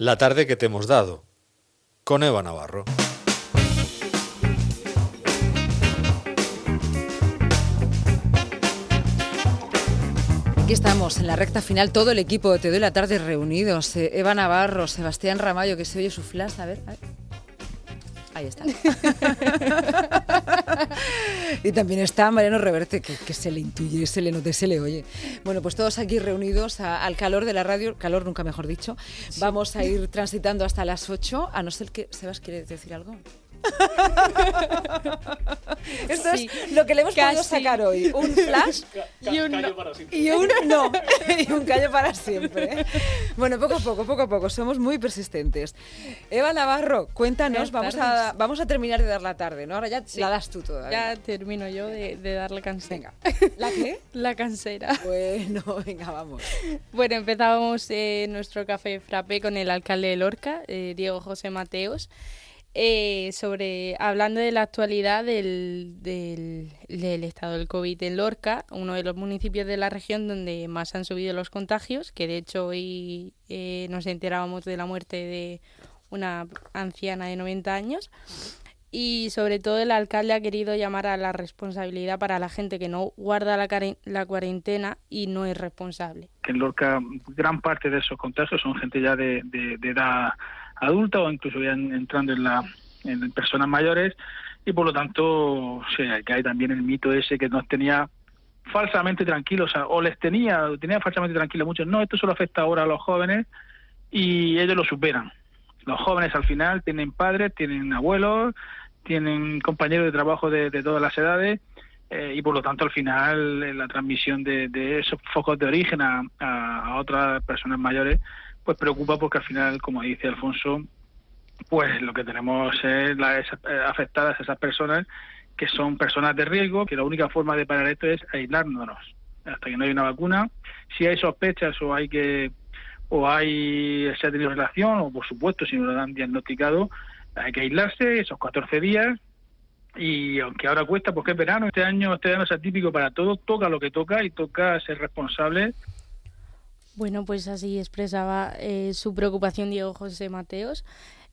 La tarde que te hemos dado, con Eva Navarro. Aquí estamos, en la recta final, todo el equipo de Te doy la tarde reunidos. Eh, Eva Navarro, Sebastián Ramallo, que se oye su flash, a ver. a ver. Ahí está. y también está Mariano Reverte, que, que se le intuye, se le note, se le oye. Bueno, pues todos aquí reunidos a- al calor de la radio, calor nunca mejor dicho. Vamos a ir transitando hasta las 8, a no ser que Sebas quiere decir algo. Esto Sí, es lo que le hemos podido casi. sacar hoy. Un flash Y un no. y un no. y un callo para siempre. Bueno, poco a poco, poco a poco. Somos muy persistentes. Eva Navarro, cuéntanos. Vamos a, vamos a terminar de dar la tarde, ¿no? Ahora ya la das tú todavía. Ya termino yo de, de dar la cansera. ¿La qué? La cansera. Bueno, venga, vamos. Bueno, empezábamos eh, nuestro café frappé con el alcalde de Lorca, eh, Diego José Mateos, eh, sobre hablando de la actualidad del, del, estado del COVID en Lorca, uno de los municipios de la región donde más han subido los contagios, que de hecho hoy eh, nos enterábamos de la muerte de una anciana de 90 años. Y sobre todo el alcalde ha querido llamar a la responsabilidad para la gente que no guarda la, la cuarentena y no es responsable. en Lorca gran parte de esos contagios son gente ya de- de edad adulta o incluso ya en- entrando en, la, en personas mayores y por lo tanto sí, que hay también el mito ese que nos tenía falsamente tranquilos o, o les tenía tenía falsamente tranquilos muchos no esto solo afecta ahora a los jóvenes y ellos lo superan. Los jóvenes al final tienen padres tienen abuelos tienen compañeros de trabajo de, de todas las edades eh, y por lo tanto al final eh, la transmisión de, esos focos de origen a- a otras personas mayores pues preocupa porque al final como dice Alfonso pues lo que tenemos es las eh, afectadas a esas personas que son personas de riesgo que la única forma de parar esto es aislándonos. Hasta que no hay una vacuna si hay sospechas o hay que o hay se ha tenido relación o por supuesto si no lo han diagnosticado hay que aislarse esos 14 días. Y aunque ahora cuesta porque es verano este año este año es atípico para todos toca lo que toca y toca ser responsable Bueno, pues así expresaba eh, su preocupación Diego José Mateos,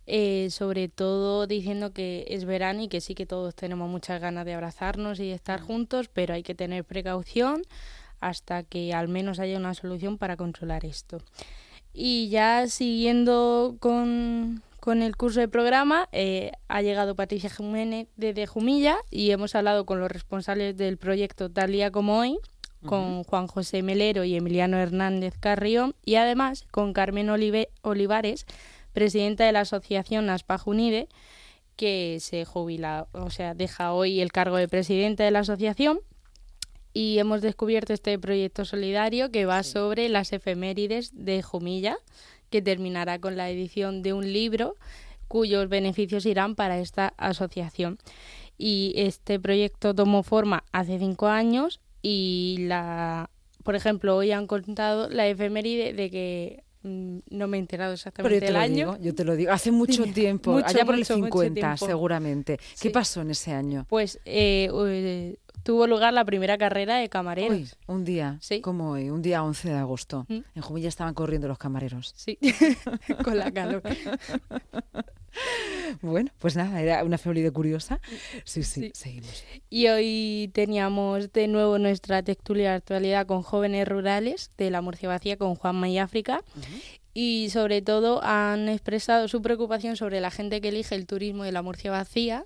eh, sobre todo diciendo que es verano y que sí que todos tenemos muchas ganas de abrazarnos y de estar juntos, pero hay que tener precaución hasta que al menos haya una solución para controlar esto. Y ya siguiendo con, con el curso de programa, eh, ha llegado Patricia Jiménez desde Jumilla y hemos hablado con los responsables del proyecto Tal día como hoy, con Juan José Melero y Emiliano Hernández Carrión y además con Carmen Olive- Olivares, presidenta de la asociación Aspa Junide, que se jubila, o sea, deja hoy el cargo de presidenta de la asociación. Y hemos descubierto este proyecto solidario que va sobre las efemérides de Jumilla, que terminará con la edición de un libro cuyos beneficios irán para esta asociación. Y este proyecto tomó forma hace cinco años y la, por ejemplo, hoy han contado la efeméride de que mm, no me he enterado exactamente del año. digo, yo te lo digo. Hace mucho tiempo, Mucho, allá por mucho, el mucho 50 tiempo. seguramente. ¿Qué pasó en ese año? Pues eh, eh, tuvo lugar la primera carrera de camareros. Hoy, un día, Sí. como hoy, un día 11 de agosto. Mm. En Jumilla estaban corriendo los camareros. Sí, con la calor. Bueno, pues nada, era una efeméride curiosa. Sí, sí, Sí. seguimos. Y hoy teníamos de nuevo nuestra tertulia de actualidad con jóvenes rurales de la Murcia Vacía con Juanma y África. Y sobre todo han expresado su preocupación sobre la gente que elige el turismo de la Murcia Vacía,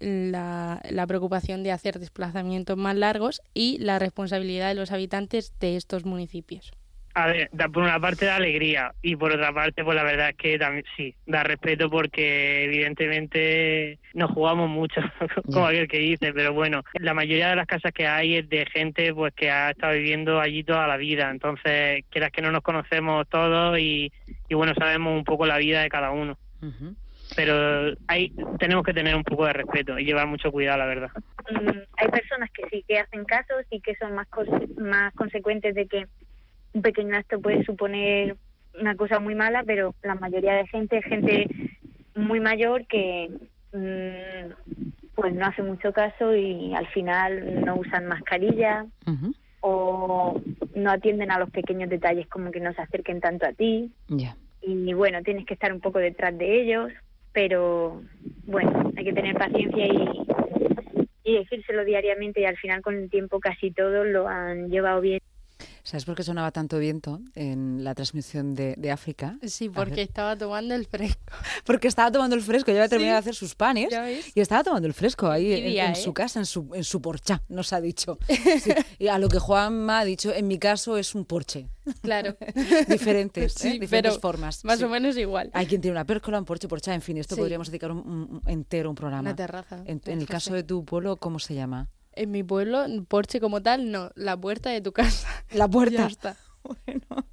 la, la preocupación de hacer desplazamientos más largos y la responsabilidad de los habitantes de estos municipios. A ver, da- por una parte da alegría y por otra parte, pues la verdad es que también sí, da respeto porque evidentemente nos jugamos mucho, como aquel que dice, pero bueno, la mayoría de las casas que hay es de gente pues que ha estado viviendo allí toda la vida, entonces quieras que no nos conocemos todos y, y bueno, sabemos un poco la vida de cada uno, pero hay, tenemos que tener un poco de respeto y llevar mucho cuidado, la verdad. mm, hay personas que sí que hacen caso, sí que son más, cos- más consecuentes de que un pequeño acto puede suponer una cosa muy mala, pero la mayoría de gente es gente muy mayor que mm, pues no hace mucho caso y al final no usan mascarilla o no atienden a los pequeños detalles como que no se acerquen tanto a ti. Y bueno, tienes que estar un poco detrás de ellos, pero bueno, hay que tener paciencia y, y decírselo diariamente y al final con el tiempo casi todos lo han llevado bien. ¿Sabes por qué sonaba tanto viento en la transmisión de, de África? Sí, porque estaba tomando el fresco. Porque estaba tomando el fresco, ya había terminado de hacer sus panes y estaba tomando el fresco ahí en, día, en ¿eh? su casa, en su, en su porcha, nos ha dicho. Sí, Y a lo que Juanma ha dicho, en mi caso es un porche. Claro. Diferentes, ¿eh? Sí, diferentes pero formas. Más sí. o menos igual. Hay quien tiene una pércola, un porche, porcha, en fin, esto Sí. podríamos dedicar un, entero un programa. Una terraza. En, el caso de tu pueblo, ¿cómo se llama? En mi pueblo, Porche como tal, no. La puerta de tu casa. La puerta. Ya está. Bueno,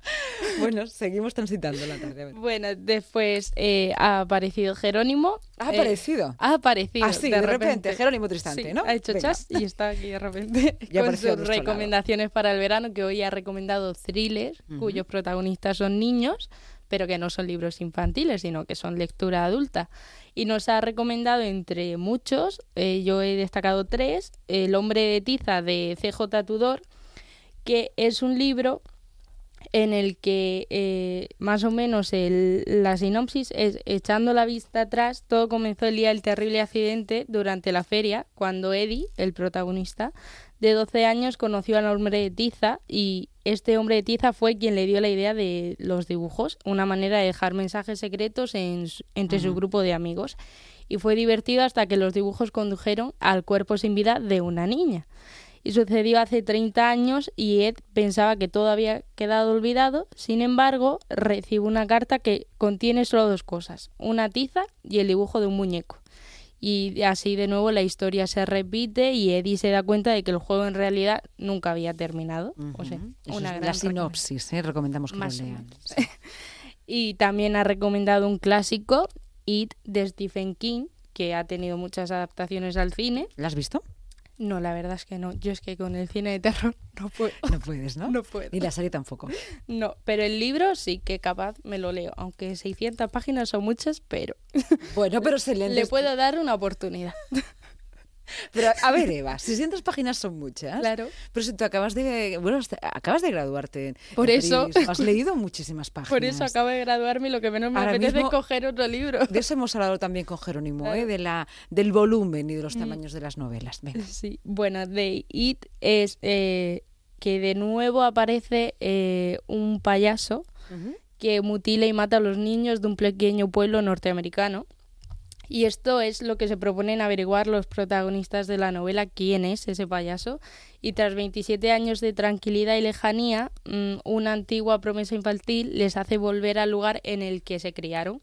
bueno, seguimos transitando la tarde. Bueno, después eh, ha aparecido Jerónimo. ¿Ha Eh, aparecido? ha aparecido. Así, de repente, Jerónimo Tristante, Sí, ¿no? Ha hecho Venga. chas y está aquí de repente Ya con sus nuestro lado. recomendaciones para el verano, que hoy ha recomendado thrillers, cuyos protagonistas son niños, pero que no son libros infantiles, sino que son lectura adulta. Y nos ha recomendado entre muchos, eh, yo he destacado tres, El hombre de tiza de CJ Tudor, que es un libro en el que eh, más o menos la sinopsis es echando la vista atrás, todo comenzó el día del terrible accidente durante la feria, cuando Eddie, el protagonista, de 12 años conoció al hombre de tiza y este hombre de tiza fue quien le dio la idea de los dibujos, una manera de dejar mensajes secretos en entre su grupo de amigos. Y fue divertido hasta que los dibujos condujeron al cuerpo sin vida de una niña y sucedió hace 30 años y Ed pensaba que todo había quedado olvidado. Sin embargo, recibe una carta que contiene solo dos cosas, una tiza y el dibujo de un muñeco. Y así de nuevo la historia se repite y Eddie se da cuenta de que el juego en realidad nunca había terminado. O sea, una gran la sinopsis, ¿eh? recomendamos que Más lo lean. Y también ha recomendado un clásico, It, de Stephen King, que ha tenido muchas adaptaciones al cine. ¿La has visto? No, la verdad es que no. Yo es que con el cine de terror no puedo. No puedes, ¿no? No puedo. Ni la serie tampoco. No, pero el libro sí que capaz me lo leo, aunque 600 páginas son muchas, pero Bueno, pero se le puedo dar una oportunidad. Pero a ver, Eva, 600 páginas son muchas. Claro. Pero si tú acabas de, bueno, acabas de graduarte Por en eso- has leído muchísimas páginas. Por eso acabo de graduarme y lo que menos me Ahora apetece mismo- es coger otro libro. De eso hemos hablado también con Jerónimo, Claro. Mm. ¿eh? de la, del volumen y de los tamaños de las novelas. Venga. Sí, bueno, de It es eh, que de nuevo aparece eh, un payaso que mutila y mata a los niños de un pequeño pueblo norteamericano. Y esto es lo que se proponen averiguar los protagonistas de la novela, quién es ese payaso. Y tras 27 años de tranquilidad y lejanía, mm, una antigua promesa infantil les hace volver al lugar en el que se criaron,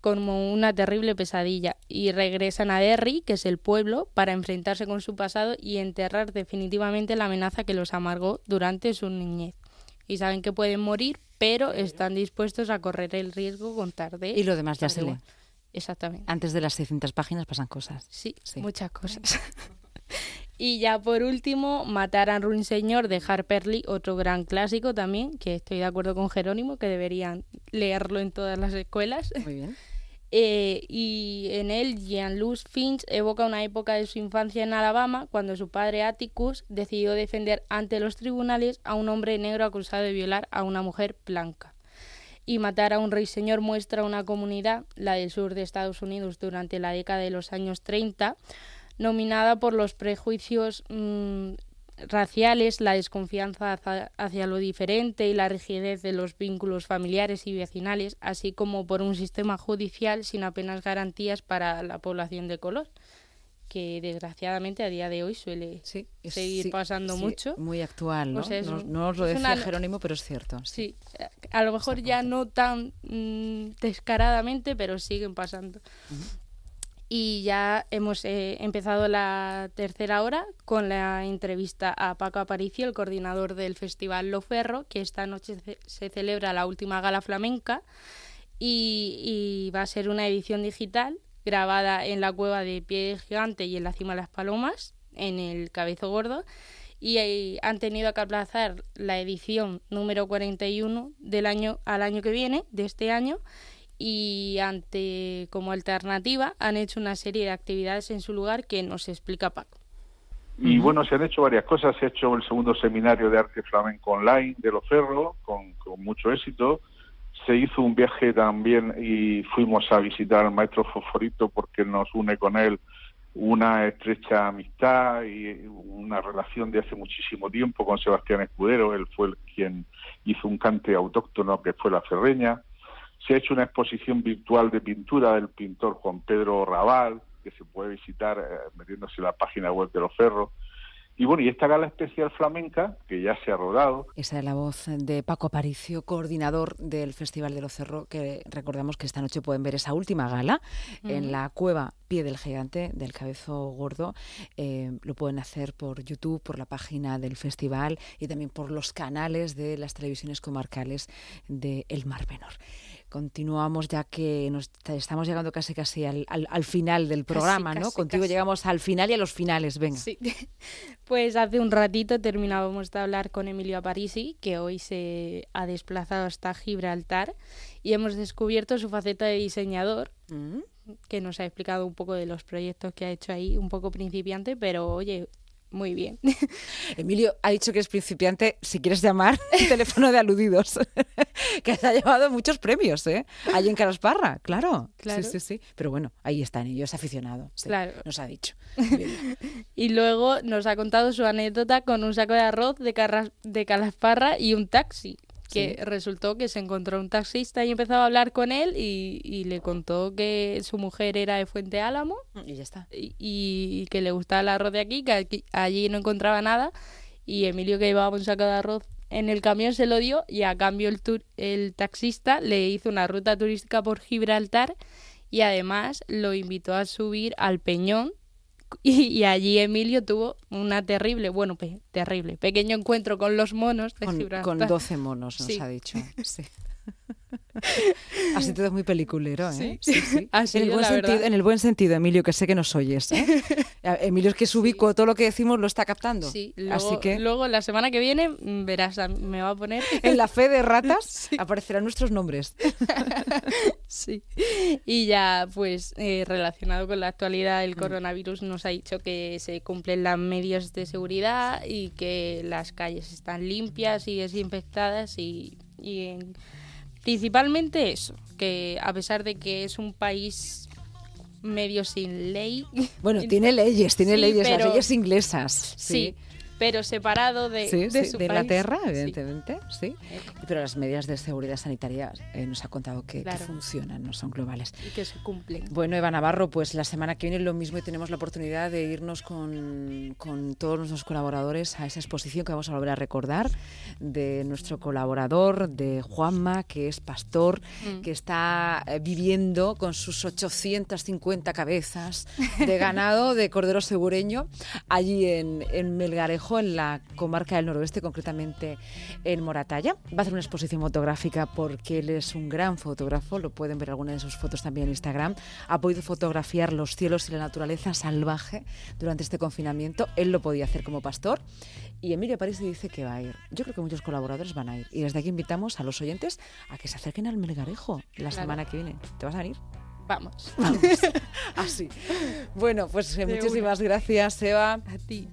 como una terrible pesadilla. Y regresan a Derry, que es el pueblo, para enfrentarse con su pasado y enterrar definitivamente la amenaza que los amargó durante su niñez. Y saben que pueden morir, pero están dispuestos a correr el riesgo con tarde. Y lo demás ya se lee. Exactamente. Antes de las 600 páginas pasan cosas. Sí, Sí. muchas cosas. y ya por último, Matar a un señor de Harper Lee, otro gran clásico también, que estoy de acuerdo con Jerónimo, que deberían leerlo en todas las escuelas. Muy bien. Eh, y en él, Jean-Louis Finch evoca una época de su infancia en Alabama, cuando su padre Atticus decidió defender ante los tribunales a un hombre negro acusado de violar a una mujer blanca. Y matar a un rey señor muestra una comunidad, la del sur de Estados Unidos, durante la década de los años 30, nominada por los prejuicios mm, raciales, la desconfianza hacia, hacia lo diferente y la rigidez de los vínculos familiares y vecinales, así como por un sistema judicial sin apenas garantías para la población de color, que desgraciadamente a día de hoy suele Sí, es- seguir sí, pasando sí, mucho. Muy actual, ¿no? O sea, es no, os lo decía una- Jerónimo, pero es cierto. Sí, a lo mejor ya no tan mm, descaradamente, pero siguen pasando. Y ya hemos eh, empezado la tercera hora con la entrevista a Paco Aparicio, el coordinador del Festival Lo Ferro, que esta noche se celebra la última gala flamenca y, y va a ser una edición digital grabada en la cueva de Pie Gigante y en la Cima de las Palomas, en el Cabezo Gordo, y eh, han tenido que aplazar la edición número 41 del año al año que viene, de este año, y ante como alternativa han hecho una serie de actividades en su lugar que nos explica Paco. Y bueno, se han hecho varias cosas. Se ha hecho el segundo seminario de arte flamenco online de Los Ferro, con, con mucho éxito. Se hizo un viaje también y fuimos a visitar al maestro Fosforito porque nos une con él una estrecha amistad y una relación de hace muchísimo tiempo con Sebastián Escudero. Él fue el quien hizo un cante autóctono que fue la Ferreña. Se ha hecho una exposición virtual de pintura del pintor Juan Pedro Raval, que se puede visitar eh, metiéndose en la página web de los Ferros. Y bueno, y esta gala especial flamenca, que ya se ha rodado. Esa es la voz de Paco Aparicio, coordinador del Festival de los Cerro, que recordamos que esta noche pueden ver esa última gala en la cueva Pie del Gigante del Cabezo Gordo. Eh, lo pueden hacer por YouTube, por la página del festival y también por los canales de las televisiones comarcales de El Mar Menor continuamos ya que nos estamos llegando casi casi al, al, final del programa, ¿no? Contigo llegamos al final y a los finales, venga. Sí. Pues hace un ratito terminábamos de hablar con Emilio Aparisi, que hoy se ha desplazado hasta Gibraltar y hemos descubierto su faceta de diseñador. Mm. que nos ha explicado un poco de los proyectos que ha hecho ahí, un poco principiante, pero oye, muy bien. Emilio ha dicho que es principiante, si quieres llamar, teléfono de aludidos, que se ha llevado muchos premios, ¿eh? Allí en Carasparra, claro. claro. Sí, sí, sí. Pero bueno, ahí está, ellos aficionado. claro. Nos ha dicho. y luego nos ha contado su anécdota con un saco de arroz de, de Calasparra y un taxi que resultó que se encontró un taxista y empezó a hablar con él y, le contó que su mujer era de Fuente Álamo. Y ya está. Y, que le gustaba el arroz de aquí, que allí no encontraba nada. Y Emilio, que llevaba un saco de arroz en el camión, se lo dio y a cambio el, el taxista le hizo una ruta turística por Gibraltar y además lo invitó a subir al Peñón Y, allí Emilio tuvo una terrible, bueno, terrible, pequeño encuentro con los monos de con, Con 12 monos, nos ha dicho. Sí. Así todo muy peliculero, ¿eh? Sí, sí, en, el buen sentido, en, el buen sentido, Emilio, que sé que nos oyes. ¿eh? Emilio es que es ubicuo, todo lo que decimos lo está captando. Sí, luego, Así que... luego la semana que viene mm, verás, me va a poner... En la fe de ratas aparecerán nuestros nombres. sí. Y ya, pues, eh, relacionado con la actualidad, el mm. coronavirus nos ha dicho que se cumplen las medidas de seguridad y que las calles están limpias y desinfectadas y, y en Principalmente eso, que a pesar de que es un país medio sin ley. Bueno, tiene leyes, tiene leyes, las leyes inglesas. sí pero separado de, de, de Inglaterra, evidentemente, sí. Pero las medidas de seguridad sanitaria eh, nos ha contado que, funcionan, no son globales. Y que se cumplen. Bueno, Eva Navarro, pues la semana que viene lo mismo y tenemos la oportunidad de irnos con, con todos nuestros colaboradores a esa exposición que vamos a volver a recordar de nuestro colaborador, de Juanma, que es pastor, mm. que está eh, viviendo con sus 850 cabezas de ganado de cordero segureño allí en, en Melgarejo en la comarca del noroeste, concretamente en Moratalla. Va a hacer una exposición fotográfica porque él es un gran fotógrafo, lo pueden ver algunas de sus fotos también en Instagram. Ha podido fotografiar los cielos y la naturaleza salvaje durante este confinamiento. Él lo podía hacer como pastor. Y Emilio París dice que va a ir. Yo creo que muchos colaboradores van a ir. Y desde aquí invitamos a los oyentes a que se acerquen al Melgarejo la semana que viene. ¿Te vas a ir? Vamos. Así. Bueno, pues muchísimas gracias, Eva. A ti.